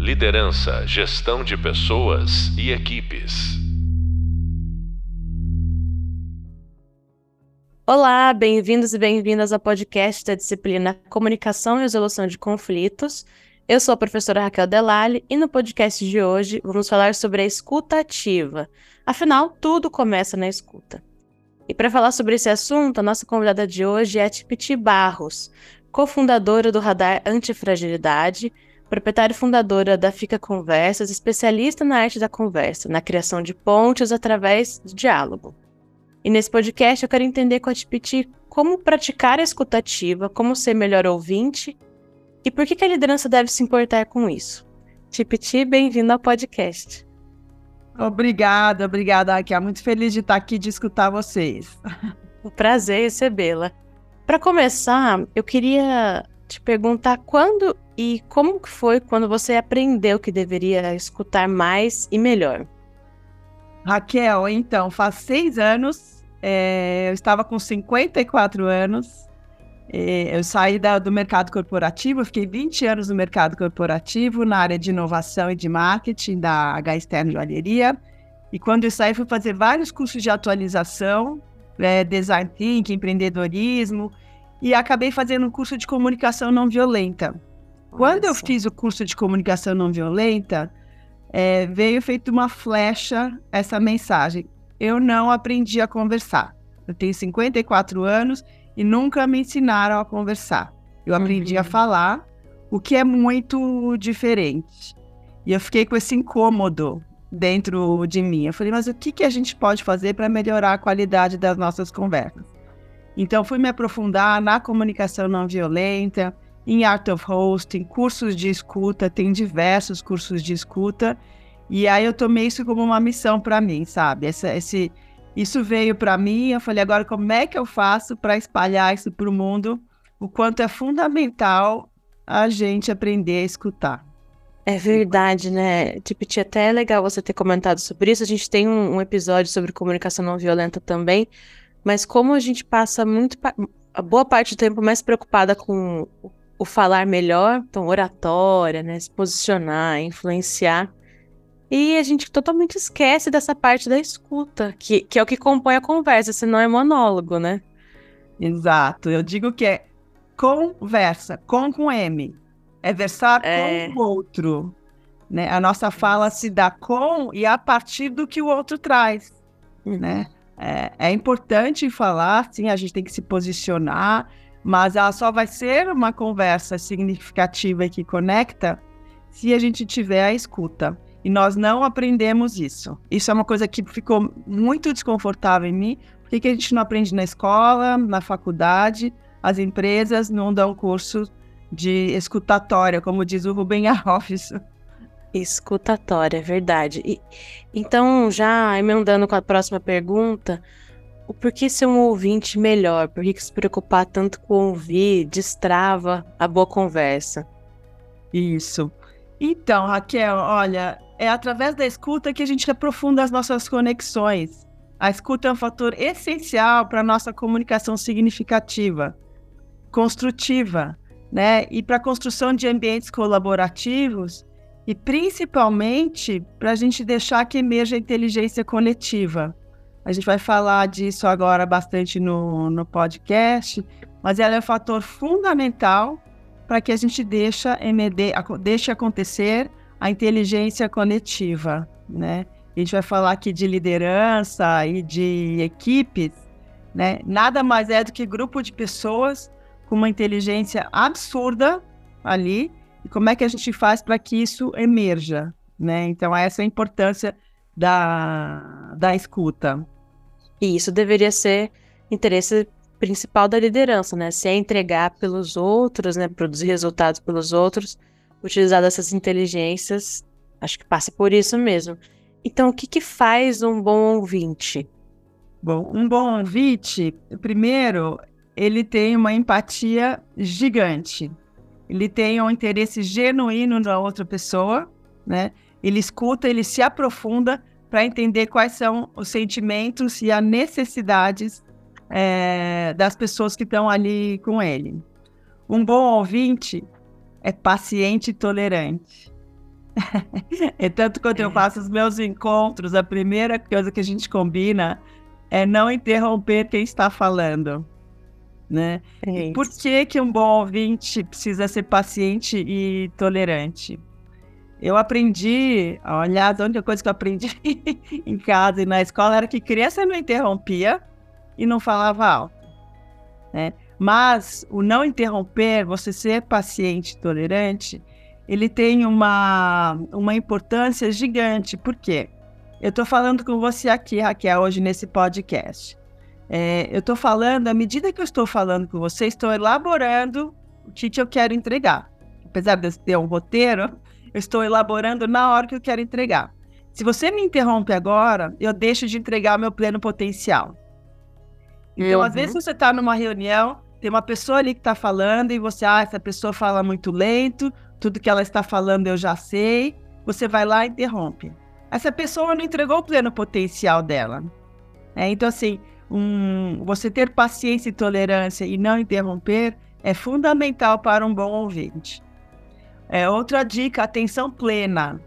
Liderança, gestão de pessoas e equipes. Olá, bem-vindos e bem-vindas ao podcast da disciplina Comunicação e Resolução de Conflitos. Eu sou a professora Raquel Delali e no podcast de hoje vamos falar sobre a escuta ativa. Afinal, tudo começa na escuta. E para falar sobre esse assunto, a nossa convidada de hoje é a Tipiti Barros, cofundadora do Radar Antifragilidade, proprietária e fundadora da Fica Conversas, especialista na arte da conversa, na criação de pontes através do diálogo. E nesse podcast eu quero entender com a Tipiti como praticar a escutativa, como ser melhor ouvinte e por que, que a liderança deve se importar com isso. Tipiti, bem-vindo ao podcast. Obrigada, obrigada, Raquel. Muito feliz de estar aqui de escutar vocês. Um prazer recebê-la. Para começar, eu queria te perguntar quando e como que foi quando você aprendeu que deveria escutar mais e melhor. Raquel, então, faz seis anos, é, eu estava com 54 anos, é, eu saí da, do mercado corporativo, fiquei 20 anos no mercado corporativo, na área de inovação e de marketing da H Externo Joalheria. E quando eu saí, fui fazer vários cursos de atualização, é, design thinking, empreendedorismo, e acabei fazendo um curso de comunicação não violenta. Quando eu fiz o curso de comunicação não violenta, é, veio feito uma flecha essa mensagem. Eu não aprendi a conversar. Eu tenho 54 anos e nunca me ensinaram a conversar. Eu aprendi uhum. a falar, o que é muito diferente. E eu fiquei com esse incômodo dentro de mim. Eu falei, mas o que, que a gente pode fazer para melhorar a qualidade das nossas conversas? Então, fui me aprofundar na comunicação não violenta, em Art of Hosting, cursos de escuta, tem diversos cursos de escuta. E aí eu tomei isso como uma missão para mim, sabe? Essa, esse, isso veio para mim, eu falei, agora como é que eu faço para espalhar isso para o mundo? O quanto é fundamental a gente aprender a escutar. É verdade, né? Tipo, até é legal você ter comentado sobre isso. A gente tem um, episódio sobre comunicação não violenta também, mas como a gente passa muito a boa parte do tempo mais preocupada com o, falar melhor, então oratória, né, se posicionar, influenciar, e a gente totalmente esquece dessa parte da escuta, que, que é o que compõe a conversa, senão é monólogo, né? Exato. Eu digo que é conversa, com com M. É versar é... com o outro. Né? A nossa fala se dá com e a partir do que o outro traz. Uhum. Né? É, é importante falar, sim, a gente tem que se posicionar, mas ela só vai ser uma conversa significativa e que conecta se a gente tiver a escuta. E nós não aprendemos isso. Isso é uma coisa que ficou muito desconfortável em mim. Por que, que a gente não aprende na escola, na faculdade? As empresas não dão curso de escutatória, como diz o Rubem Arrofes. Escutatória, é verdade. E, então, já emendando com a próxima pergunta, o porquê ser um ouvinte melhor? Por que, se preocupar tanto com ouvir destrava a boa conversa? Isso. Então, Raquel, olha, é através da escuta que a gente aprofunda as nossas conexões. A escuta é um fator essencial para a nossa comunicação significativa, construtiva, né? E para a construção de ambientes colaborativos e principalmente para a gente deixar que emerja a inteligência coletiva. A gente vai falar disso agora bastante no, no podcast, mas ela é um fator fundamental para que a gente deixe, deixe acontecer a inteligência coletiva, né? A gente vai falar aqui de liderança e de equipes, né? Nada mais é do que grupo de pessoas com uma inteligência absurda ali. E como é que a gente faz para que isso emerja, né? Então essa é a importância da, da escuta. E isso deveria ser interesse principal da liderança, né? Se é entregar pelos outros, né? Produzir resultados pelos outros, utilizar dessas inteligências, acho que passa por isso mesmo. Então, o que, que faz um bom ouvinte? Bom, um bom ouvinte, primeiro, ele tem uma empatia gigante. Ele tem um interesse genuíno na outra pessoa, né? Ele escuta, ele se aprofunda para entender quais são os sentimentos e as necessidades é, das pessoas que estão ali com ele. Um bom ouvinte, é paciente e tolerante. é tanto quando é. eu faço os meus encontros, a primeira coisa que a gente combina é não interromper quem está falando. Né? É Por que, que um bom ouvinte precisa ser paciente e tolerante? Eu aprendi, olha, a única coisa que eu aprendi em casa e na escola era que criança não interrompia e não falava alto. Né? Mas o não interromper, você ser paciente e tolerante, ele tem uma, uma importância gigante. Por quê? Eu estou falando com você aqui, Raquel, hoje nesse podcast. É, eu estou falando, à medida que eu estou falando com você, estou elaborando o que, que eu quero entregar. Apesar de eu ter um roteiro, eu estou elaborando na hora que eu quero entregar. Se você me interrompe agora, eu deixo de entregar o meu pleno potencial. Então, uhum. às vezes, você está numa reunião, tem uma pessoa ali que está falando e você, ah, essa pessoa fala muito lento, tudo que ela está falando eu já sei. Você vai lá e interrompe essa pessoa não entregou o pleno potencial dela. É, então, assim, um, você ter paciência e tolerância e não interromper é fundamental para um bom ouvinte. É, outra dica, atenção plena.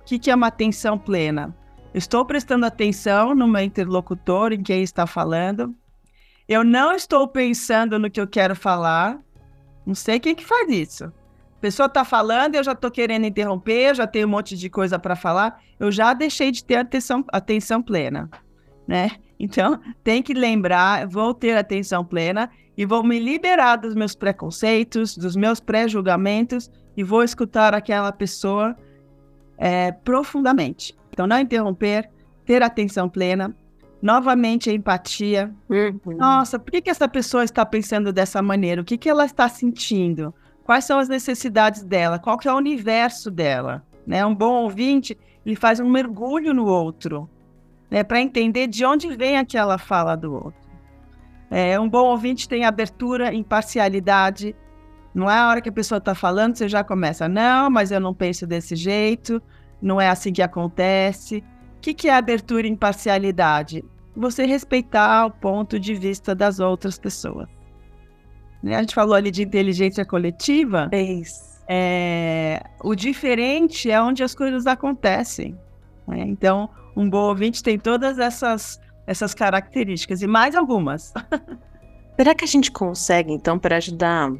O que, que é uma atenção plena? estou prestando atenção no meu interlocutor, em quem está falando. Eu não estou pensando no que eu quero falar. Não sei quem que faz isso. A pessoa está falando, eu já estou querendo interromper, já tenho um monte de coisa para falar, eu já deixei de ter atenção, atenção plena, né? Então, tem que lembrar, vou ter atenção plena e vou me liberar dos meus preconceitos, dos meus pré-julgamentos e vou escutar aquela pessoa é, profundamente. Então, não interromper, ter atenção plena, novamente a empatia. Uhum. Nossa, por que, que essa pessoa está pensando dessa maneira? O que, que ela está sentindo? quais são as necessidades dela, qual que é o universo dela. Né? Um bom ouvinte, ele faz um mergulho no outro, né? para entender de onde vem aquela fala do outro. É, um bom ouvinte tem abertura, imparcialidade. Não é a hora que a pessoa está falando, você já começa, não, mas eu não penso desse jeito, não é assim que acontece. O que, que é abertura e imparcialidade? Você respeitar o ponto de vista das outras pessoas. Né? A gente falou ali de inteligência coletiva. É. É, o diferente é onde as coisas acontecem. Né? Então, um bom ouvinte tem todas essas, essas características e mais algumas. Será que a gente consegue, então, para ajudar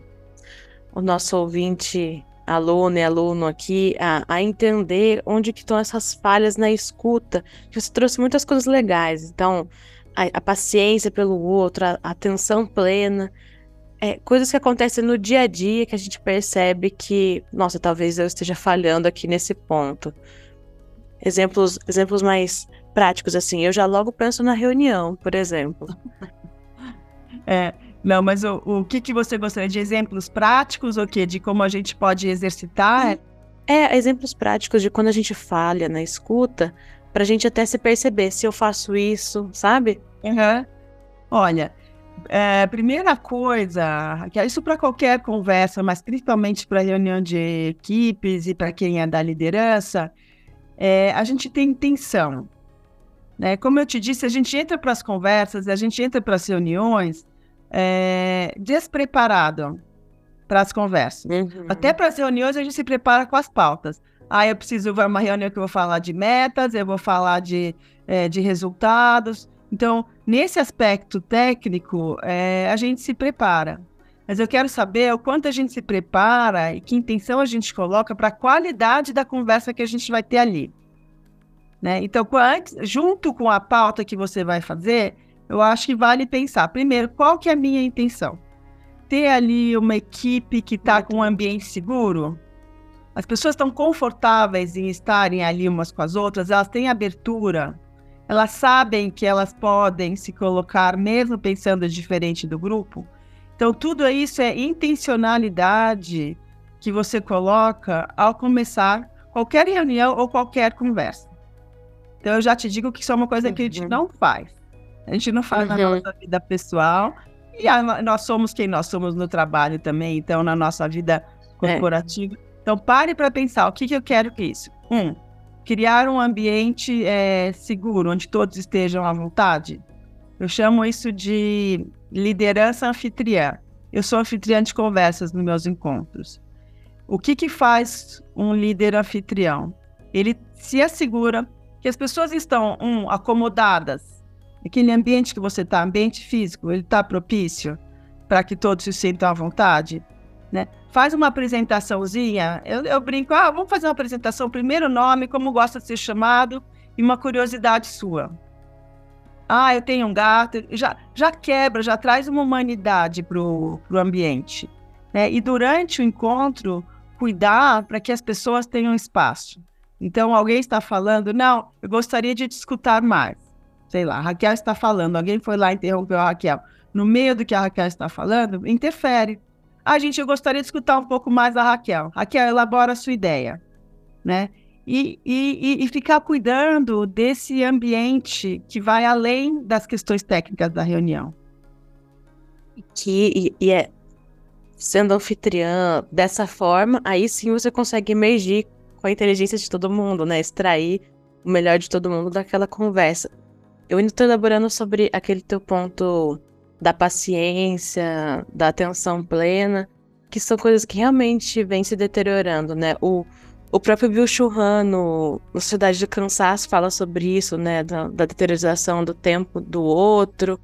o nosso ouvinte, aluno e aluno aqui, a, a entender onde que estão essas falhas na escuta? Você trouxe muitas coisas legais. Então, a, a paciência pelo outro, a, a atenção plena é, coisas que acontecem no dia a dia que a gente percebe que, nossa, talvez eu esteja falhando aqui nesse ponto. Exemplos, exemplos mais práticos, assim, eu já logo penso na reunião, por exemplo. É, não, mas o, o que, que você gostaria de exemplos práticos ou que de como a gente pode exercitar? É, exemplos práticos de quando a gente falha na escuta, para a gente até se perceber se eu faço isso, sabe? Uhum. Olha, é, primeira coisa, que é isso para qualquer conversa, mas principalmente para reunião de equipes e para quem é da liderança, é, a gente tem intenção. Né? Como eu te disse, a gente entra para as conversas, a gente entra para as reuniões é, despreparado para as conversas. Uhum. Até para as reuniões a gente se prepara com as pautas. Ah, eu preciso ver uma reunião que eu vou falar de metas, eu vou falar de, é, de resultados. Então, nesse aspecto técnico, é, a gente se prepara. Mas eu quero saber o quanto a gente se prepara e que intenção a gente coloca para a qualidade da conversa que a gente vai ter ali. Né? Então, antes, junto com a pauta que você vai fazer, eu acho que vale pensar, primeiro, qual que é a minha intenção? Ter ali uma equipe que está com um ambiente seguro? As pessoas estão confortáveis em estarem ali umas com as outras? Elas têm abertura? elas sabem que elas podem se colocar mesmo pensando diferente do grupo. Então, tudo isso é intencionalidade que você coloca ao começar qualquer reunião ou qualquer conversa. Então, eu já te digo que isso é uma coisa que a gente uhum. não faz. A gente não faz uhum. na nossa vida pessoal. E a, nós somos quem nós somos no trabalho também, então, na nossa vida corporativa. É. Então, pare para pensar o que, que eu quero com isso. Um, criar um ambiente é, seguro, onde todos estejam à vontade. Eu chamo isso de liderança anfitriã. Eu sou anfitriã de conversas nos meus encontros. o que, que faz um líder anfitrião? Ele se assegura que as pessoas estão, um, acomodadas, aquele ambiente que você está, ambiente físico, ele está propício para que todos se sintam à vontade, né? Faz uma apresentaçãozinha, eu, eu brinco, ah, vamos fazer uma apresentação, primeiro nome, como gosta de ser chamado, e uma curiosidade sua. Ah, eu tenho um gato, já, já quebra, já traz uma humanidade para o ambiente. Né? E durante o encontro, cuidar para que as pessoas tenham espaço. Então, alguém está falando, não, eu gostaria de te escutar mais. Sei lá, a Raquel está falando, alguém foi lá e interrompeu a Raquel. No meio do que a Raquel está falando, interfere. Ah, gente, eu gostaria de escutar um pouco mais a Raquel. Raquel, elabora a sua ideia, né? E, e, e ficar cuidando desse ambiente que vai além das questões técnicas da reunião. Que, e, e é sendo anfitriã dessa forma, aí sim você consegue emergir com a inteligência de todo mundo, né? Extrair o melhor de todo mundo daquela conversa. Eu ainda estou elaborando sobre aquele teu ponto da paciência, da atenção plena, que são coisas que realmente vêm se deteriorando, né? O, o próprio Bill Churran, no, Sociedade do Cansaço, fala sobre isso, né? Da, da do tempo do outro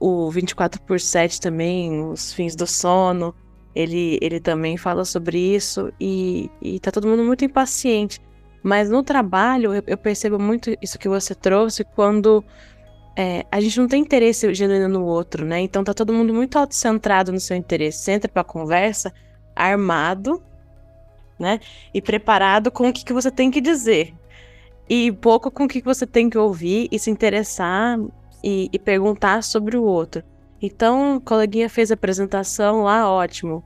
o 24 por 7 também, os fins do sono, ele, ele também fala sobre isso e, e tá todo mundo muito impaciente. Mas no trabalho eu, eu percebo muito isso que você trouxe quando é, a gente não tem interesse genuíno no outro, né? Então tá todo mundo muito autocentrado no seu interesse. Você entra pra conversa armado, né? E preparado com o que, que você tem que dizer. E pouco com o que, que você tem que ouvir e se interessar e, e perguntar sobre o outro. Então, o coleguinha fez a apresentação lá, ótimo.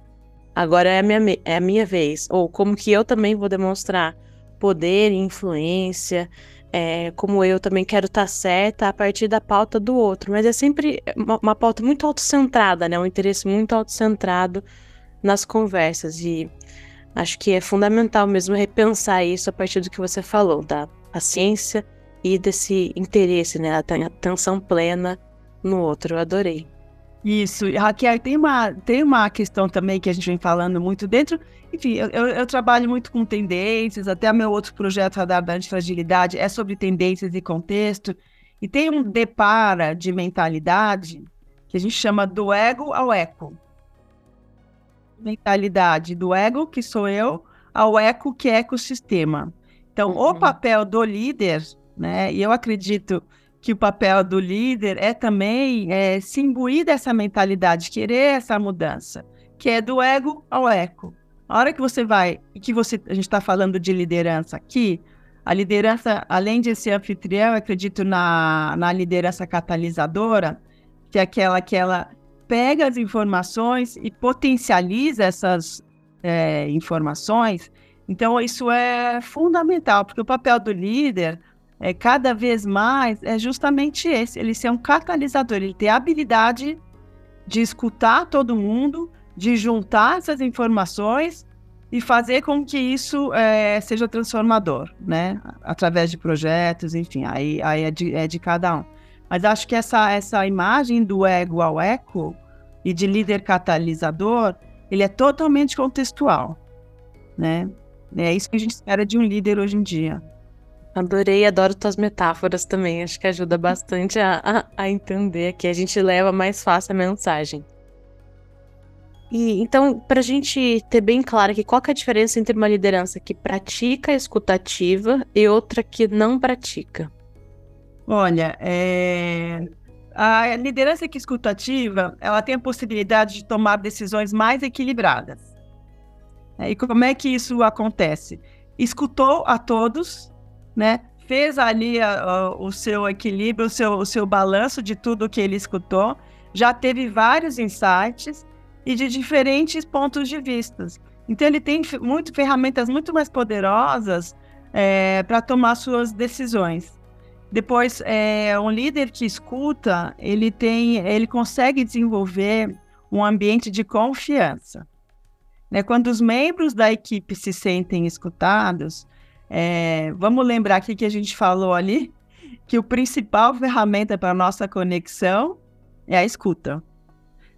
Agora é a minha, é a minha vez. Ou como que eu também vou demonstrar poder e influência, é, como eu também quero estar tá certa a partir da pauta do outro. Mas é sempre uma, uma pauta muito autocentrada, né? Um interesse muito autocentrado nas conversas. E acho que é fundamental mesmo repensar isso a partir do que você falou, da paciência e desse interesse, né? A atenção plena no outro. Eu adorei. Isso, Raquel, tem uma, tem uma questão também que a gente vem falando muito dentro. Enfim, eu, eu trabalho muito com tendências, até meu outro projeto Radar da Antifragilidade é sobre tendências e contexto. E tem um depara de mentalidade que a gente chama do ego ao eco. Mentalidade do ego, que sou eu, ao eco, que é ecossistema. Então, uhum. o papel do líder né? E eu acredito que o papel do líder é também é, se imbuir dessa mentalidade, querer essa mudança, que é do ego ao eco. A hora que você vai, e que você, a gente está falando de liderança aqui, a liderança, além de ser anfitrião, eu acredito na, na liderança catalisadora, que é aquela que ela pega as informações e potencializa essas é, informações. Então, isso é fundamental, porque o papel do líder é, cada vez mais é justamente esse, ele ser um catalisador, ele ter a habilidade de escutar todo mundo, de juntar essas informações e fazer com que isso é, seja transformador, né? Através de projetos, enfim, aí, aí é, de, é de cada um. Mas acho que essa, essa imagem do ego ao eco e de líder catalisador, ele é totalmente contextual, né? É isso que a gente espera de um líder hoje em dia. Adorei, adoro tuas metáforas também. Acho que ajuda bastante a, a, a entender que a gente leva mais fácil a mensagem. E então, para a gente ter bem claro aqui, qual é a diferença entre uma liderança que pratica a escutativa e outra que não pratica? Olha, é... a liderança que escutativa, ela tem a possibilidade de tomar decisões mais equilibradas. E como é que isso acontece? Escutou a todos né? Fez ali a, a, o seu equilíbrio, o seu, o seu balanço de tudo que ele escutou, já teve vários insights e de diferentes pontos de vista. Então ele tem muito, ferramentas muito mais poderosas é, para tomar suas decisões. Depois, é, um líder que escuta, ele tem, ele consegue desenvolver um ambiente de confiança. Né? Quando os membros da equipe se sentem escutados, é, vamos lembrar aqui que a gente falou ali que o principal ferramenta para nossa conexão é a escuta.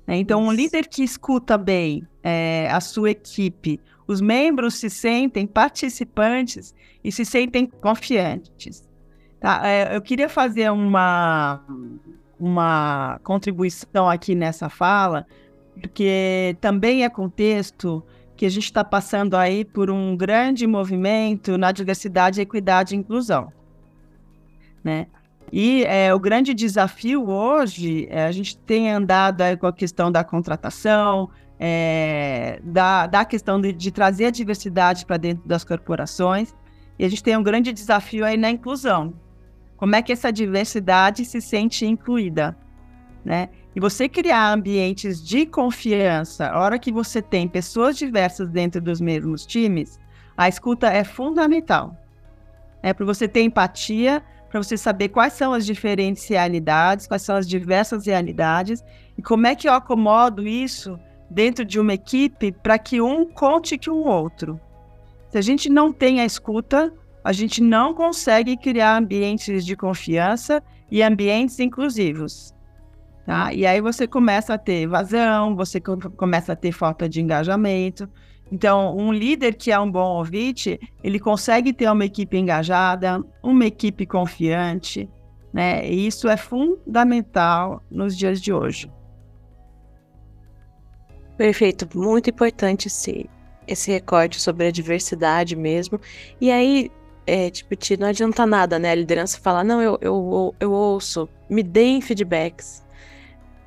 Né? Então, um líder que escuta bem é, a sua equipe, os membros se sentem participantes e se sentem confiantes. Tá? É, eu queria fazer uma, uma contribuição aqui nessa fala, porque também é contexto que a gente está passando aí por um grande movimento na diversidade, equidade e inclusão. Né? E é, o grande desafio hoje, é, a gente tem andado com a questão da contratação, é, da, da questão de, de trazer a diversidade para dentro das corporações, e a gente tem um grande desafio aí na inclusão. Como é que essa diversidade se sente incluída, né? E você criar ambientes de confiança, a hora que você tem pessoas diversas dentro dos mesmos times, a escuta é fundamental. É para você ter empatia, para você saber quais são as diferentes realidades, quais são as diversas realidades e como é que eu acomodo isso dentro de uma equipe para que um conte com o outro. Se a gente não tem a escuta, a gente não consegue criar ambientes de confiança e ambientes inclusivos. Tá? E aí você começa a ter evasão, você começa a ter falta de engajamento. Então, um líder que é um bom ouvinte, ele consegue ter uma equipe engajada, uma equipe confiante, né? E isso é fundamental nos dias de hoje. Perfeito, muito importante esse, esse recorte sobre a diversidade mesmo. E aí, é, tipo, não adianta nada, né? A liderança falar, não, eu, eu, eu ouço, me deem feedbacks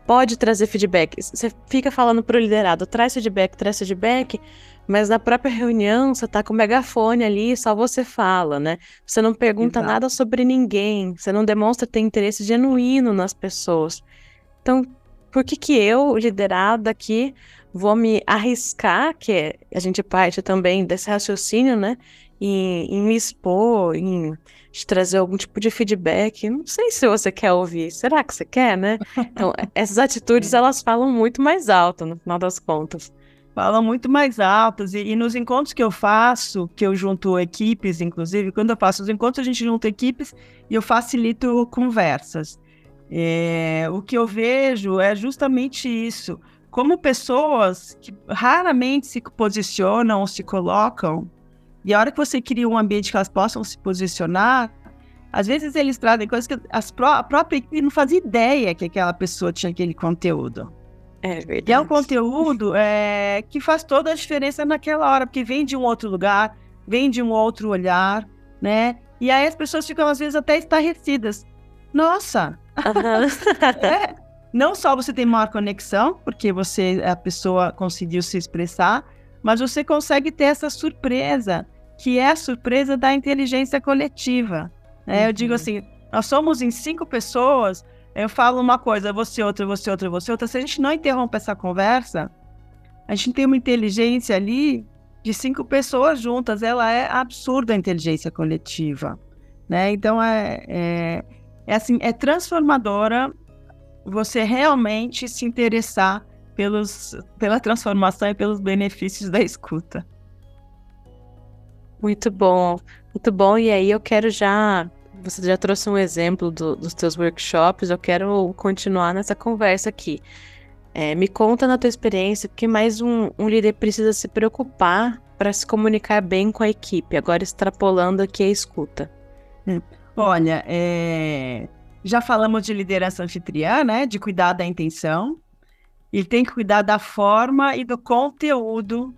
pode trazer feedback. Você fica falando pro liderado, traz feedback, traz feedback, mas na própria reunião você tá com o megafone ali, só você fala, né? Você não pergunta Exato. nada sobre ninguém, você não demonstra ter interesse genuíno nas pessoas. Então, por que que eu, liderado aqui, vou me arriscar, que a gente parte também desse raciocínio, né? Em, em me expor, em de trazer algum tipo de feedback. Não sei se você quer ouvir. Será que você quer, né? Então, essas atitudes elas falam muito mais alto no final das contas. Falam muito mais altas. E, e, nos encontros que eu faço, que eu junto equipes, inclusive, quando eu faço os encontros, a gente junta equipes e eu facilito conversas. É, o que eu vejo é justamente isso. Como pessoas que raramente se posicionam ou se colocam e a hora que você cria um ambiente que elas possam se posicionar, às vezes eles trazem coisas que pró a própria equipe não fazia ideia que aquela pessoa tinha aquele conteúdo. É verdade. E é um conteúdo é, que faz toda a diferença naquela hora, porque vem de um outro lugar, vem de um outro olhar, né? E aí as pessoas ficam, às vezes, até estarrecidas. Nossa! Uhum. é, não só você tem maior conexão, porque você, a pessoa conseguiu se expressar, mas você consegue ter essa surpresa, que é a surpresa da inteligência coletiva. Né? Uhum. Eu digo uhum. assim, nós somos em cinco pessoas, eu falo uma coisa, você outra, você outra, você outra. Se a gente não interrompe essa conversa, a gente tem uma inteligência ali de cinco pessoas juntas. Ela é absurda a inteligência coletiva, né? Então é, é, é assim, é transformadora você realmente se interessar pelos, pela transformação e pelos benefícios da escuta. Muito bom, muito bom. E aí eu quero já. Você já trouxe um exemplo do, dos teus workshops, eu quero continuar nessa conversa aqui. É, me conta na tua experiência, porque mais um, um líder precisa se preocupar para se comunicar bem com a equipe, agora extrapolando aqui a escuta. Hum. Olha, é... já falamos de liderança anfitriã, né? De cuidar da intenção. Ele tem que cuidar da forma e do conteúdo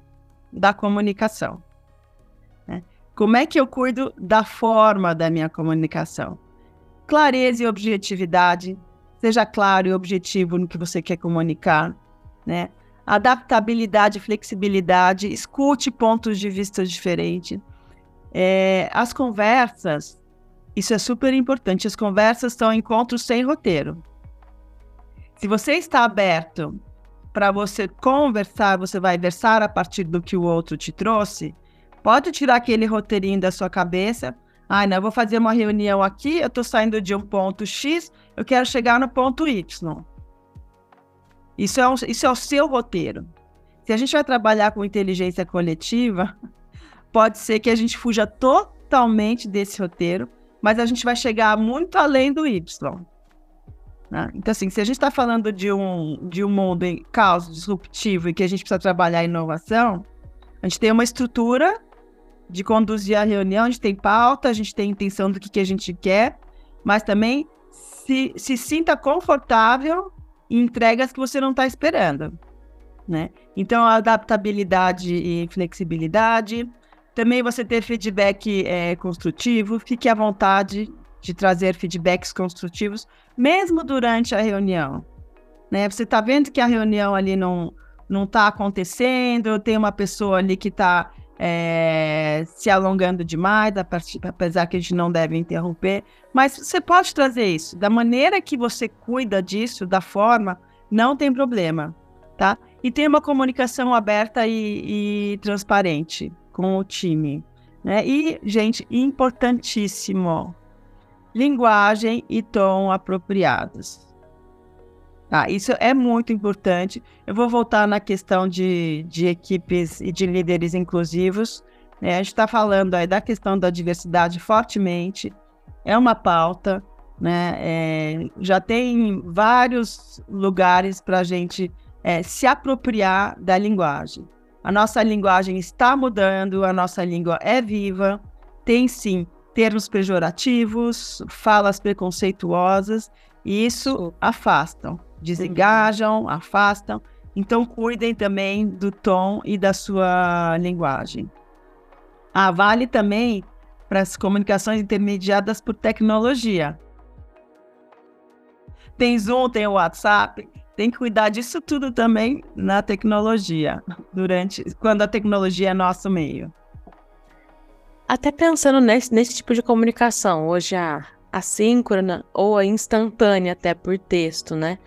da comunicação. Né? Como é que eu cuido da forma da minha comunicação? Clareza e objetividade. Seja claro e objetivo no que você quer comunicar. Né? Adaptabilidade, flexibilidade, escute pontos de vista diferentes. É, as conversas, isso é super importante. As conversas são encontros sem roteiro. Se você está aberto para você conversar, você vai versar a partir do que o outro te trouxe, pode tirar aquele roteirinho da sua cabeça. Ah, não, eu vou fazer uma reunião aqui, eu estou saindo de um ponto X, eu quero chegar no ponto Y. Isso é, um, isso é o seu roteiro. Se a gente vai trabalhar com inteligência coletiva, pode ser que a gente fuja totalmente desse roteiro, mas a gente vai chegar muito além do Y. Né? Então, assim, se a gente está falando de um, de um mundo em caos disruptivo e que a gente precisa trabalhar a inovação, a gente tem uma estrutura de conduzir a reunião, a gente tem pauta, a gente tem intenção do que, que a gente quer, mas também se, se sinta confortável em entregas que você não está esperando. Né? Então, adaptabilidade e flexibilidade. Também você ter feedback é, construtivo, fique à vontade de trazer feedbacks construtivos, mesmo durante a reunião. Né? Você está vendo que a reunião ali não não está acontecendo, tem uma pessoa ali que está é, se alongando demais, apesar que a gente não deve interromper. Mas você pode trazer isso. Da maneira que você cuida disso, da forma, não tem problema, tá? E tem uma comunicação aberta e, e transparente com o time. Né? E, gente, importantíssimo, linguagem e tom apropriados. Ah, isso é muito importante. Eu vou voltar na questão de, de equipes e de líderes inclusivos. Né? A gente está falando aí da questão da diversidade fortemente. É uma pauta, né? É, já tem vários lugares para a gente é, se apropriar da linguagem. A nossa linguagem está mudando, a nossa língua é viva, tem sim termos pejorativos, falas preconceituosas, e isso afastam, desengajam, afastam. Então, cuidem também do tom e da sua linguagem. Ah, vale também para as comunicações intermediadas por tecnologia. Tem Zoom, tem WhatsApp, tem que cuidar disso tudo também na tecnologia, durante quando a tecnologia é nosso meio. Até pensando nesse, nesse tipo de comunicação, hoje a assíncrona ou a instantânea até por texto, né?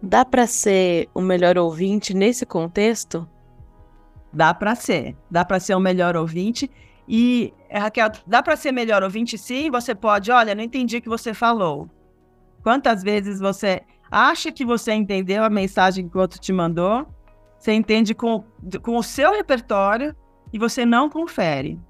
Dá para ser o melhor ouvinte nesse contexto? Dá para ser, dá para ser o melhor ouvinte e Raquel, dá para ser melhor ouvinte sim, você pode, olha, não entendi o que você falou. Quantas vezes você acha que você entendeu a mensagem que o outro te mandou, você entende com, com o seu repertório e você não confere.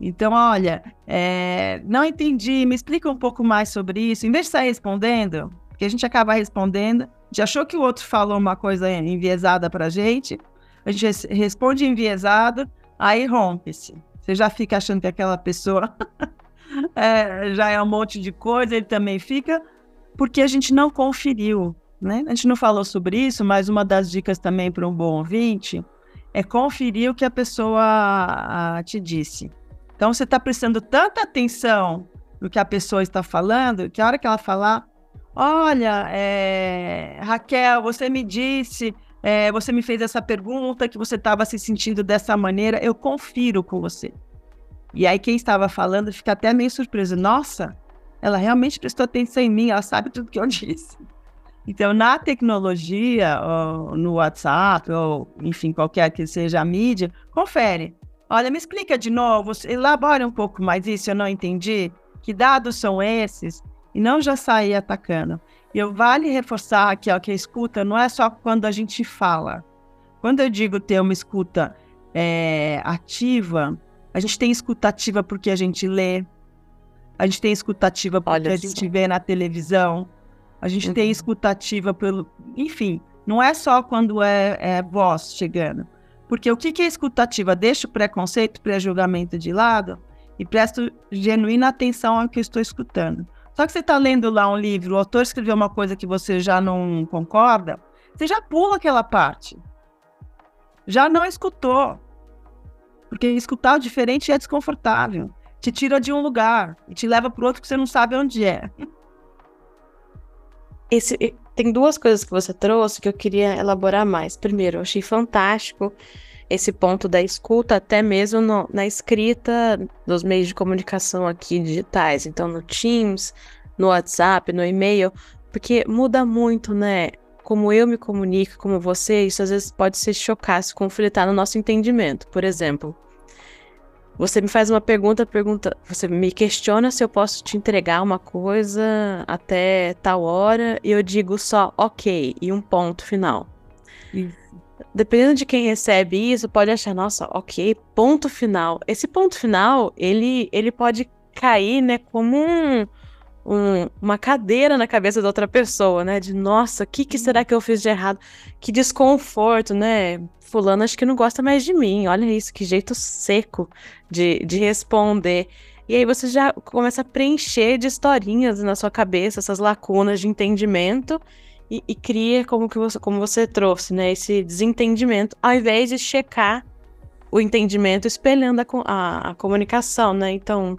Então, olha, é, não entendi, me explica um pouco mais sobre isso. Em vez de sair respondendo, porque a gente acaba respondendo, já achou que o outro falou uma coisa enviesada para a gente, a gente responde enviesado, aí rompe-se. Você já fica achando que aquela pessoa é, já é um monte de coisa, ele também fica porque a gente não conferiu, né? A gente não falou sobre isso, mas uma das dicas também para um bom ouvinte é conferir o que a pessoa te disse. Então, você está prestando tanta atenção no que a pessoa está falando, que a hora que ela falar, olha, é, Raquel, você me disse, é, você me fez essa pergunta, que você estava se sentindo dessa maneira, eu confiro com você. E aí quem estava falando fica até meio surpreso. Nossa, ela realmente prestou atenção em mim, ela sabe tudo que eu disse. Então, na tecnologia, no WhatsApp, ou enfim, qualquer que seja a mídia, confere. Olha, me explica de novo, elabora um pouco mais isso, eu não entendi. Que dados são esses? E não já sair atacando. E eu vale reforçar aqui ó, que a escuta não é só quando a gente fala. Quando eu digo ter uma escuta é, ativa, a gente tem escuta ativa porque a gente lê, a gente tem escutativa porque Olha a gente vê na televisão. A gente uhum. tem escutativa pelo. Enfim, não é só quando é, é voz chegando. Porque o que, é escutativa? Deixa o preconceito, pré-julgamento de lado e presto genuína atenção ao que eu estou escutando. Só que você está lendo lá um livro, o autor escreveu uma coisa que você já não concorda, você já pula aquela parte. Já não escutou. Porque escutar o diferente é desconfortável te tira de um lugar e te leva para outro que você não sabe onde é. Esse, tem duas coisas que você trouxe que eu queria elaborar mais. Primeiro, eu achei fantástico esse ponto da escuta, até mesmo no, na escrita dos meios de comunicação aqui digitais. Então, no Teams, no WhatsApp, no e-mail, porque muda muito, né? Como eu me comunico, como você, isso às vezes pode se chocar, se conflitar no nosso entendimento. Por exemplo, você me faz uma pergunta, pergunta, você me questiona se eu posso te entregar uma coisa até tal hora e eu digo só ok e um ponto final. Isso. Dependendo de quem recebe isso, pode achar, nossa, ok, ponto final. Esse ponto final, ele, ele pode cair, né, como um, um, uma cadeira na cabeça da outra pessoa, né? De nossa, o que, que será que eu fiz de errado? Que desconforto, né? Fulano acho que não gosta mais de mim. Olha isso, que jeito seco de, de responder. E aí você já começa a preencher de historinhas na sua cabeça, essas lacunas de entendimento, e, e cria como que você, como você trouxe, né? Esse desentendimento, ao invés de checar o entendimento espelhando a, a, a comunicação, né? Então,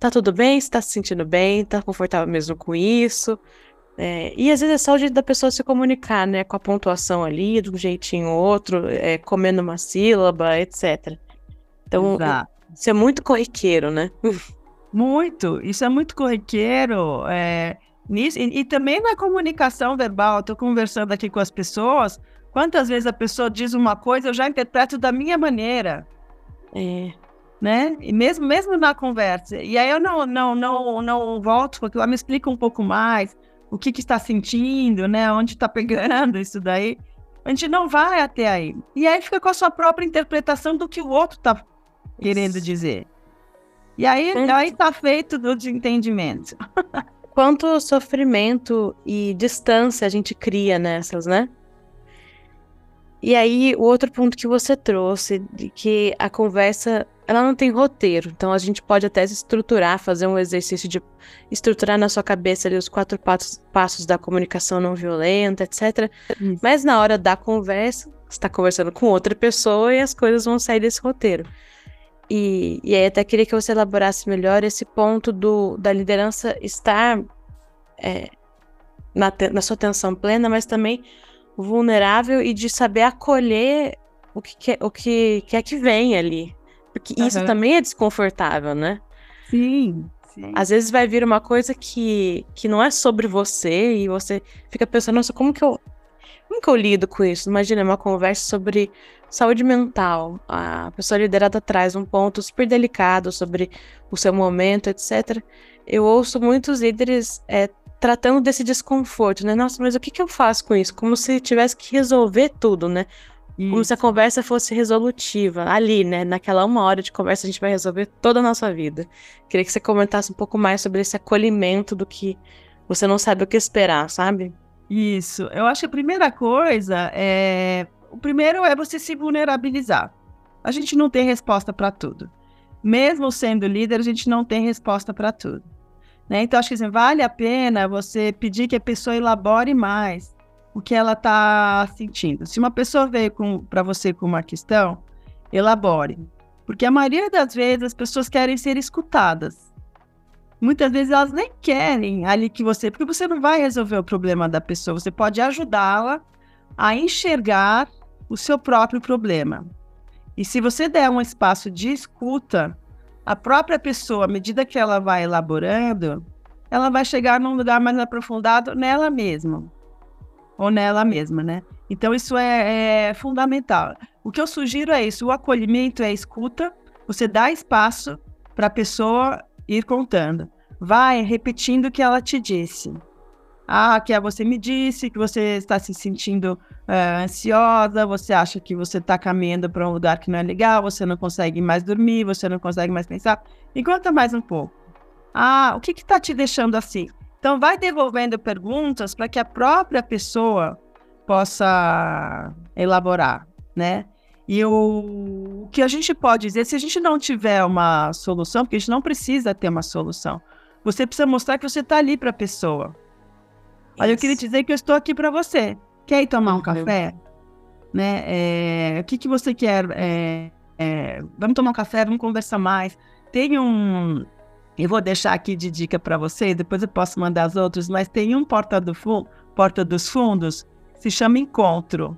tá tudo bem? Você tá se sentindo bem? Tá confortável mesmo com isso? É, e às vezes é só o jeito da pessoa se comunicar, né? Com a pontuação ali, de um jeitinho ou outro, é, comendo uma sílaba, etc. Então, Exato. isso é muito corriqueiro, né? Muito, isso é muito corriqueiro. É, nisso, e, e, também na comunicação verbal, eu tô conversando aqui com as pessoas, quantas vezes a pessoa diz uma coisa, eu já interpreto da minha maneira. É né? E mesmo, mesmo na conversa. E aí eu não, não, não, não volto, porque ela me explica um pouco mais o que, que está sentindo, né? Onde está pegando isso daí. A gente não vai até aí. E aí fica com a sua própria interpretação do que o outro está querendo dizer. E aí, é. aí tá feito do desentendimento. Quanto sofrimento e distância a gente cria nessas, né? E aí, o outro ponto que você trouxe, de que a conversa ela não tem roteiro, então a gente pode até se estruturar, fazer um exercício de estruturar na sua cabeça ali os quatro passos, passos da comunicação não violenta, etc. Mas na hora da conversa, você está conversando com outra pessoa e as coisas vão sair desse roteiro. E, e aí até queria que você elaborasse melhor esse ponto do, da liderança estar é, na, na sua atenção plena, mas também vulnerável e de saber acolher o que, quer, o que quer que vem ali, porque uhum. isso também é desconfortável, né? Sim, sim. Às vezes vai vir uma coisa que, que não é sobre você e você fica pensando, nossa, como que eu. Como que eu lido com isso? Imagina uma conversa sobre saúde mental. A pessoa liderada traz um ponto super delicado sobre o seu momento, etc. Eu ouço muitos líderes é, tratando desse desconforto, né? Nossa, mas o que, que eu faço com isso? Como se tivesse que resolver tudo, né? Como se a conversa fosse resolutiva. Ali, né? Naquela uma hora de conversa, a gente vai resolver toda a nossa vida. Queria que você comentasse um pouco mais sobre esse acolhimento do que você não sabe o que esperar, sabe? Isso. Eu acho que a primeira coisa é. O primeiro é você se vulnerabilizar. A gente não tem resposta para tudo. Mesmo sendo líder, a gente não tem resposta para tudo. Né? Então, acho que assim, vale a pena você pedir que a pessoa elabore mais o que ela está sentindo. Se uma pessoa veio para você com uma questão, elabore. Porque a maioria das vezes as pessoas querem ser escutadas. Muitas vezes elas nem querem ali que você, porque você não vai resolver o problema da pessoa, você pode ajudá-la a enxergar o seu próprio problema. E se você der um espaço de escuta, a própria pessoa, à medida que ela vai elaborando, ela vai chegar num lugar mais aprofundado nela mesma ou nela mesma, né? Então isso é, é fundamental. O que eu sugiro é isso: o acolhimento é a escuta, você dá espaço para a pessoa ir contando. Vai repetindo o que ela te disse. Ah, que você me disse que você está se sentindo uh, ansiosa, você acha que você está caminhando para um lugar que não é legal, você não consegue mais dormir, você não consegue mais pensar. E conta mais um pouco. Ah, o que está te deixando assim? Então, vai devolvendo perguntas para que a própria pessoa possa elaborar, né? E o, o, que a gente pode dizer, se a gente não tiver uma solução, porque a gente não precisa ter uma solução, você precisa mostrar que você está ali para a pessoa. Olha, eu queria dizer que eu estou aqui para você. Quer ir tomar um uhum. café? Né? É, o que, que você quer? É, é, vamos tomar um café, vamos conversar mais. Tem um, eu vou deixar aqui de dica para vocês, depois eu posso mandar as outras, mas tem um Porta, do Porta dos Fundos, se chama Encontro.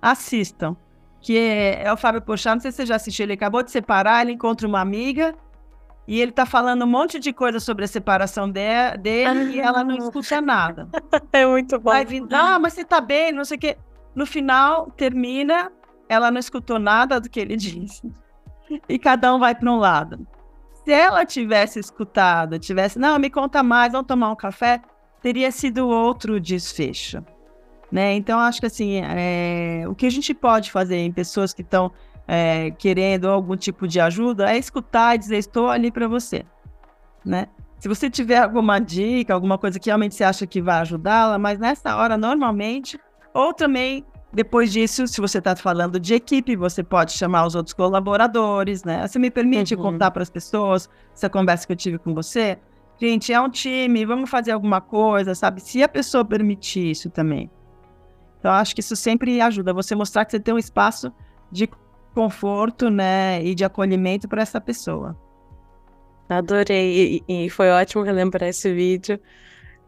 Assistam, que é, é o Fábio Pochá, não sei se você já assistiu, ele acabou de separar, ele encontra uma amiga e ele tá falando um monte de coisa sobre a separação de, dele e ela não escuta nada. É muito bom. Vai vir, ah, mas você tá bem, não sei o quê. No final, termina, ela não escutou nada do que ele disse. E cada um vai para um lado se ela tivesse escutado, tivesse, não, me conta mais, vamos tomar um café, teria sido outro desfecho. Né? Então, acho que assim, é, o que a gente pode fazer em pessoas que estão é, querendo algum tipo de ajuda é escutar e dizer, estou ali para você. Né? Se você tiver alguma dica, alguma coisa que realmente você acha que vai ajudá-la, mas nessa hora, normalmente, ou também, depois disso, se você está falando de equipe, você pode chamar os outros colaboradores, né? Você me permite uhum. contar para as pessoas essa conversa que eu tive com você? Gente, é um time, vamos fazer alguma coisa, sabe? Se a pessoa permitir isso também. Então, acho que isso sempre ajuda você mostrar que você tem um espaço de conforto, né, e de acolhimento para essa pessoa. Adorei, e, e, foi ótimo relembrar esse vídeo.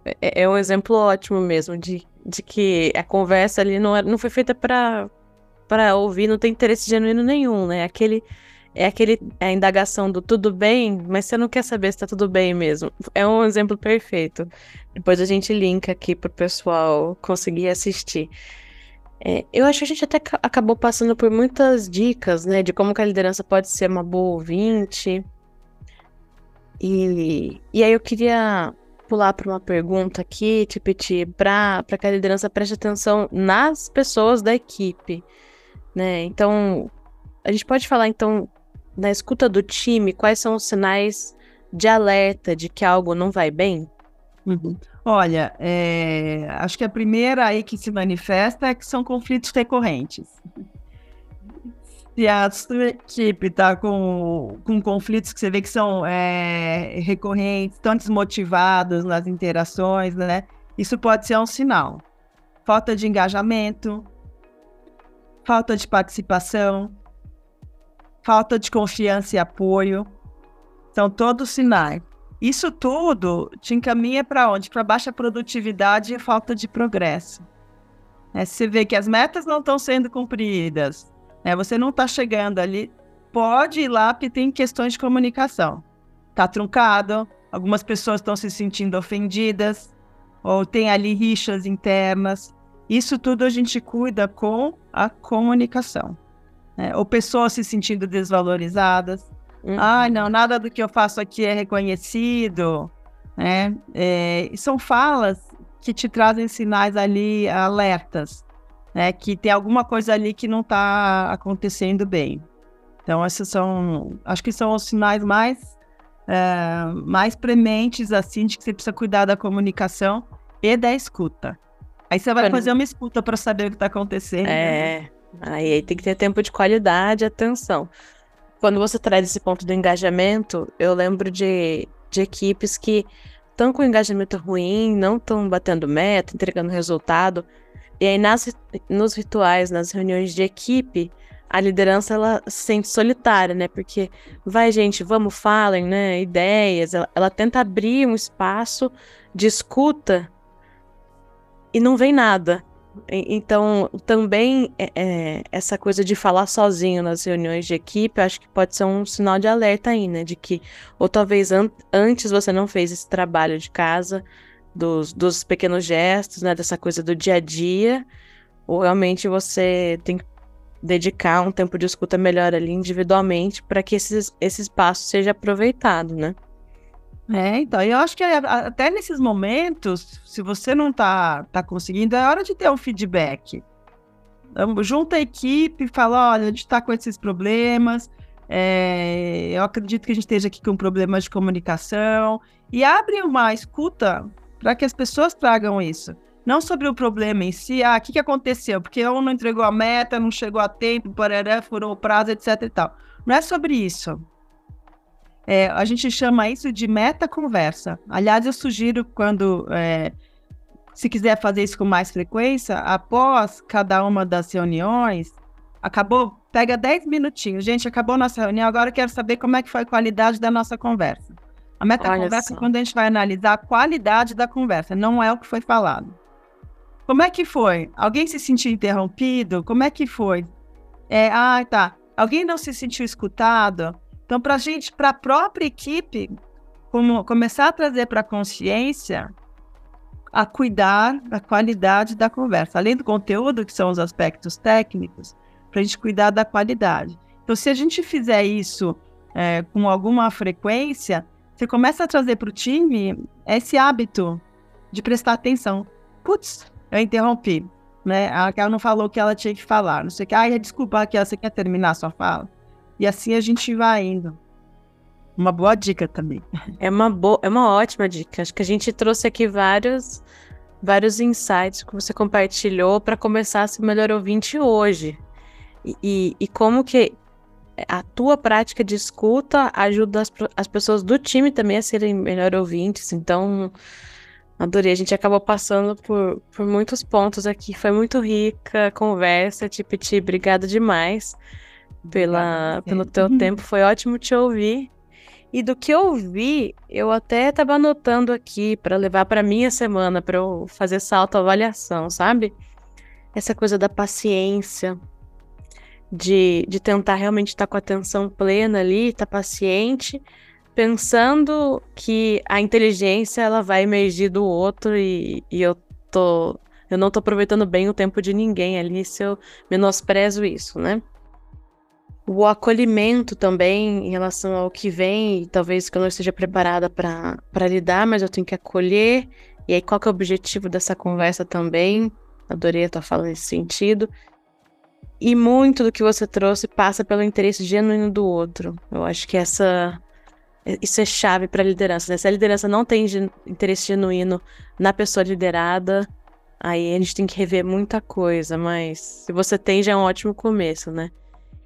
É, é, um exemplo ótimo mesmo de, de que a conversa ali não, não foi feita para para ouvir, não tem interesse genuíno nenhum, né? Aquele é aquele é a indagação do tudo bem, mas você não quer saber se tá tudo bem mesmo. É um exemplo perfeito. Depois a gente linka aqui pro pessoal conseguir assistir. É, eu acho que a gente até acabou passando por muitas dicas, né, de como que a liderança pode ser uma boa ouvinte. E, e aí eu queria pular para uma pergunta aqui, te pedir para que a liderança preste atenção nas pessoas da equipe, né? Então, a gente pode falar então na escuta do time, quais são os sinais de alerta de que algo não vai bem? Uhum. Olha, é, acho que a primeira aí que se manifesta é que são conflitos recorrentes. Se a sua equipe está com, com conflitos que você vê que são é, recorrentes, estão desmotivados nas interações, né? Isso pode ser um sinal. Falta de engajamento, falta de participação, falta de confiança e apoio. São todos sinais. Isso tudo te encaminha para onde? Para baixa produtividade e falta de progresso. É, você vê que as metas não estão sendo cumpridas, né? você não está chegando ali, pode ir lá porque tem questões de comunicação. Está truncado, algumas pessoas estão se sentindo ofendidas, ou tem ali rixas internas. Isso tudo a gente cuida com a comunicação né? ou pessoas se sentindo desvalorizadas. Uhum. Ai, não, nada do que eu faço aqui é reconhecido. Né? É, são falas que te trazem sinais ali, alertas, né? que tem alguma coisa ali que não está acontecendo bem. Então, esses são, acho que são os sinais mais, é, mais prementes, assim, de que você precisa cuidar da comunicação e da escuta. Aí você vai fazer uma escuta para saber o que está acontecendo. É. Né? Aí tem que ter tempo de qualidade, atenção. Quando você traz esse ponto do engajamento, eu lembro de, de equipes que estão com engajamento ruim, não estão batendo meta, entregando resultado. E aí nas, nos rituais, nas reuniões de equipe, a liderança ela se sente solitária, né? Porque vai, gente, vamos, falem, né? Ideias. Ela, ela tenta abrir um espaço de escuta e não vem nada. Então, também é, é, essa coisa de falar sozinho nas reuniões de equipe, acho que pode ser um sinal de alerta aí, né? De que, ou talvez an antes você não fez esse trabalho de casa, dos, dos pequenos gestos, né? Dessa coisa do dia a dia, ou realmente você tem que dedicar um tempo de escuta melhor ali individualmente para que esses, esse espaço seja aproveitado, né? É, então, eu acho que até nesses momentos, se você não tá, tá conseguindo, é hora de ter um feedback. Junta a equipe, fala, olha, a gente está com esses problemas, é, eu acredito que a gente esteja aqui com problemas de comunicação, e abre uma escuta para que as pessoas tragam isso. Não sobre o problema em si, ah, o que, que aconteceu? Porque um não entregou a meta, não chegou a tempo, parará, furou o prazo, etc e tal. Não é sobre isso. É, a gente chama isso de meta-conversa. Aliás, eu sugiro quando, é, se quiser fazer isso com mais frequência, após cada uma das reuniões, acabou, pega 10 minutinhos. Gente, acabou nossa reunião, agora eu quero saber como é que foi a qualidade da nossa conversa. A meta-conversa é quando a gente vai analisar a qualidade da conversa, não é o que foi falado. Como é que foi? Alguém se sentiu interrompido? Como é que foi? É, ah, tá. Alguém não se sentiu escutado? Então, para a gente, para a própria equipe, como, começar a trazer para a consciência a cuidar da qualidade da conversa, além do conteúdo, que são os aspectos técnicos, para a gente cuidar da qualidade. Então, se a gente fizer isso é, com alguma frequência, você começa a trazer para o time esse hábito de prestar atenção. Putz, eu interrompi, né? Ela não falou o que ela tinha que falar. Não sei o que. Ai, desculpa, aqui, você quer terminar a sua fala? E assim a gente vai indo. uma boa dica também. É uma, boa, é uma ótima dica. Acho que a gente trouxe aqui vários, vários insights que você compartilhou para começar a ser melhor ouvinte hoje. E, e, e, como que a tua prática de escuta ajuda as, as pessoas do time também a serem melhor ouvintes. Então, adorei. A gente acabou passando por, por muitos pontos aqui. Foi muito rica a conversa. Tipiti, obrigada demais pela, pelo teu tempo. Foi ótimo te ouvir. E do que eu vi, eu até estava anotando aqui para levar para minha semana, para eu fazer essa autoavaliação, sabe? Essa coisa da paciência, de, de tentar realmente estar com a atenção plena ali, estar paciente, pensando que a inteligência ela vai emergir do outro e, e eu tô eu não tô aproveitando bem o tempo de ninguém ali se eu menosprezo isso, né? o acolhimento também em relação ao que vem, talvez que eu não esteja preparada para lidar, mas eu tenho que acolher. E aí, qual que é o objetivo dessa conversa também? Adorei a tua fala nesse sentido. E muito do que você trouxe passa pelo interesse genuíno do outro. Eu acho que essa isso é chave para a liderança. Né? Se a liderança não tem interesse genuíno na pessoa liderada, aí a gente tem que rever muita coisa. Mas se você tem, já é um ótimo começo, né?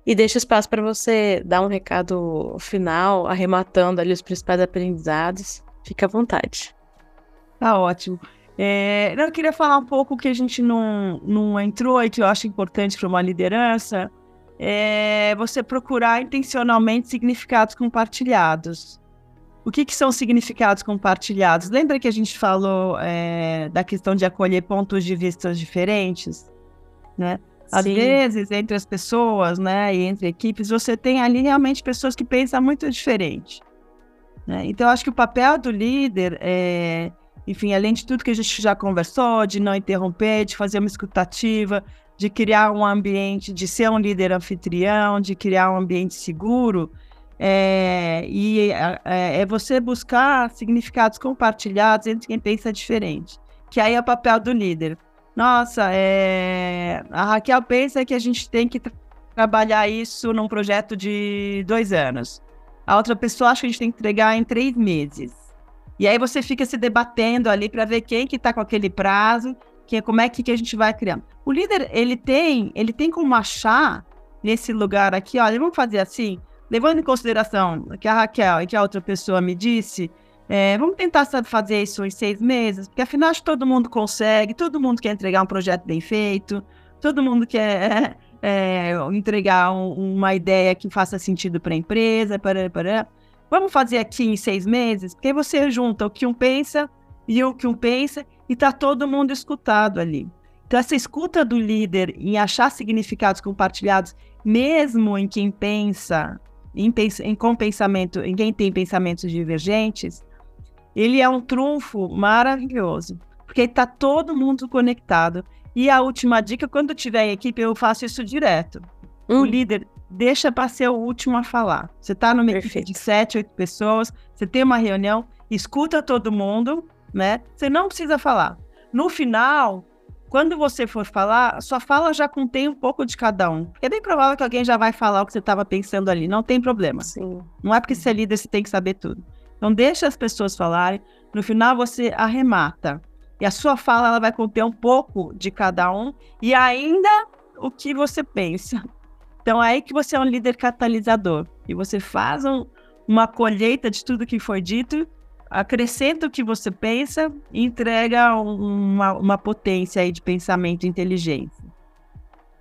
E deixo espaço para você dar um recado final, arrematando ali os principais aprendizados. Fique à vontade. Tá ótimo. É, eu queria falar um pouco que a gente não, não entrou e que eu acho importante para uma liderança. É você procurar intencionalmente significados compartilhados. O que, que são significados compartilhados? Lembra que a gente falou é, da questão de acolher pontos de vista diferentes? Né? Às Sim. vezes, entre as pessoas, né, e entre equipes, você tem ali realmente pessoas que pensam muito diferente. Né? Então, acho que o papel do líder é, enfim, além de tudo que a gente já conversou, de não interromper, de fazer uma escutativa, de criar um ambiente, de ser um líder anfitrião, de criar um ambiente seguro, é, e é, é você buscar significados compartilhados entre quem pensa diferente, que aí é o papel do líder. Nossa, é... a Raquel pensa que a gente tem que tra trabalhar isso num projeto de dois anos. A outra pessoa acha que a gente tem que entregar em três meses. E aí você fica se debatendo ali para ver quem que está com aquele prazo, que como é que, que a gente vai criando. O líder, ele tem, ele tem como achar nesse lugar aqui, olha, vamos fazer assim, levando em consideração que a Raquel e que a outra pessoa me disse, é, vamos tentar sabe, fazer isso em seis meses, porque afinal acho que todo mundo consegue, todo mundo quer entregar um projeto bem feito, todo mundo quer é, entregar um, uma ideia que faça sentido para a empresa, para, para. Vamos fazer aqui em seis meses, porque você junta o que um pensa e o que um pensa e está todo mundo escutado ali. Então, essa escuta do líder em achar significados compartilhados, mesmo em quem pensa, em, em, com pensamento, em quem tem pensamentos divergentes, ele é um trunfo maravilhoso, porque está todo mundo conectado. E a última dica, quando tiver em equipe, eu faço isso direto. Hum. O líder deixa para ser o último a falar. Você está numa equipe de sete, oito pessoas, você tem uma reunião, escuta todo mundo, né? Você não precisa falar. No final, quando você for falar, sua fala já contém um pouco de cada um. É bem provável que alguém já vai falar o que você estava pensando ali, não tem problema. Sim. Não é porque você é líder, você tem que saber tudo. Então deixa as pessoas falarem, no final você arremata. E a sua fala ela vai conter um pouco de cada um e ainda o que você pensa. Então é aí que você é um líder catalisador e você faz um, uma colheita de tudo que foi dito, acrescenta o que você pensa e entrega uma, uma potência aí de pensamento e inteligência.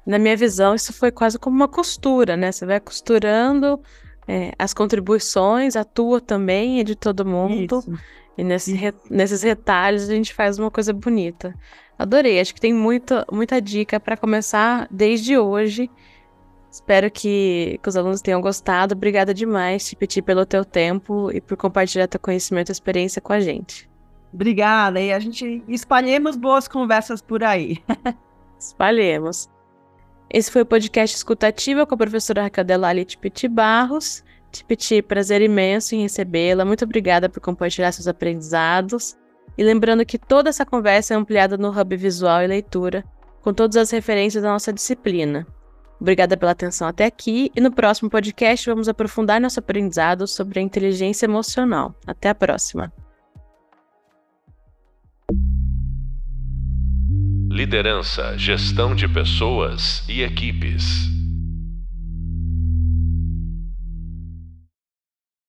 Na minha visão, isso foi quase como uma costura, né? Você vai costurando é, as contribuições, a tua também e de todo mundo. Isso. E nesse, re, nesses retalhos a gente faz uma coisa bonita. Adorei, acho que tem muita, muita dica para começar desde hoje. Espero que, que, os alunos tenham gostado. Obrigada demais, Tipiti, pelo teu tempo e por compartilhar teu conhecimento e experiência com a gente. Obrigada, e a gente espalhemos boas conversas por aí. espalhemos. Esse foi o podcast Escutativa com a professora Raquel Delali Tipiti Barros. Tipiti, prazer imenso em recebê-la. Muito obrigada por compartilhar seus aprendizados. E lembrando que toda essa conversa é ampliada no Hub Visual e Leitura, com todas as referências da nossa disciplina. Obrigada pela atenção até aqui e no próximo podcast vamos aprofundar nosso aprendizado sobre a inteligência emocional. Até a próxima. Liderança, gestão de pessoas e equipes.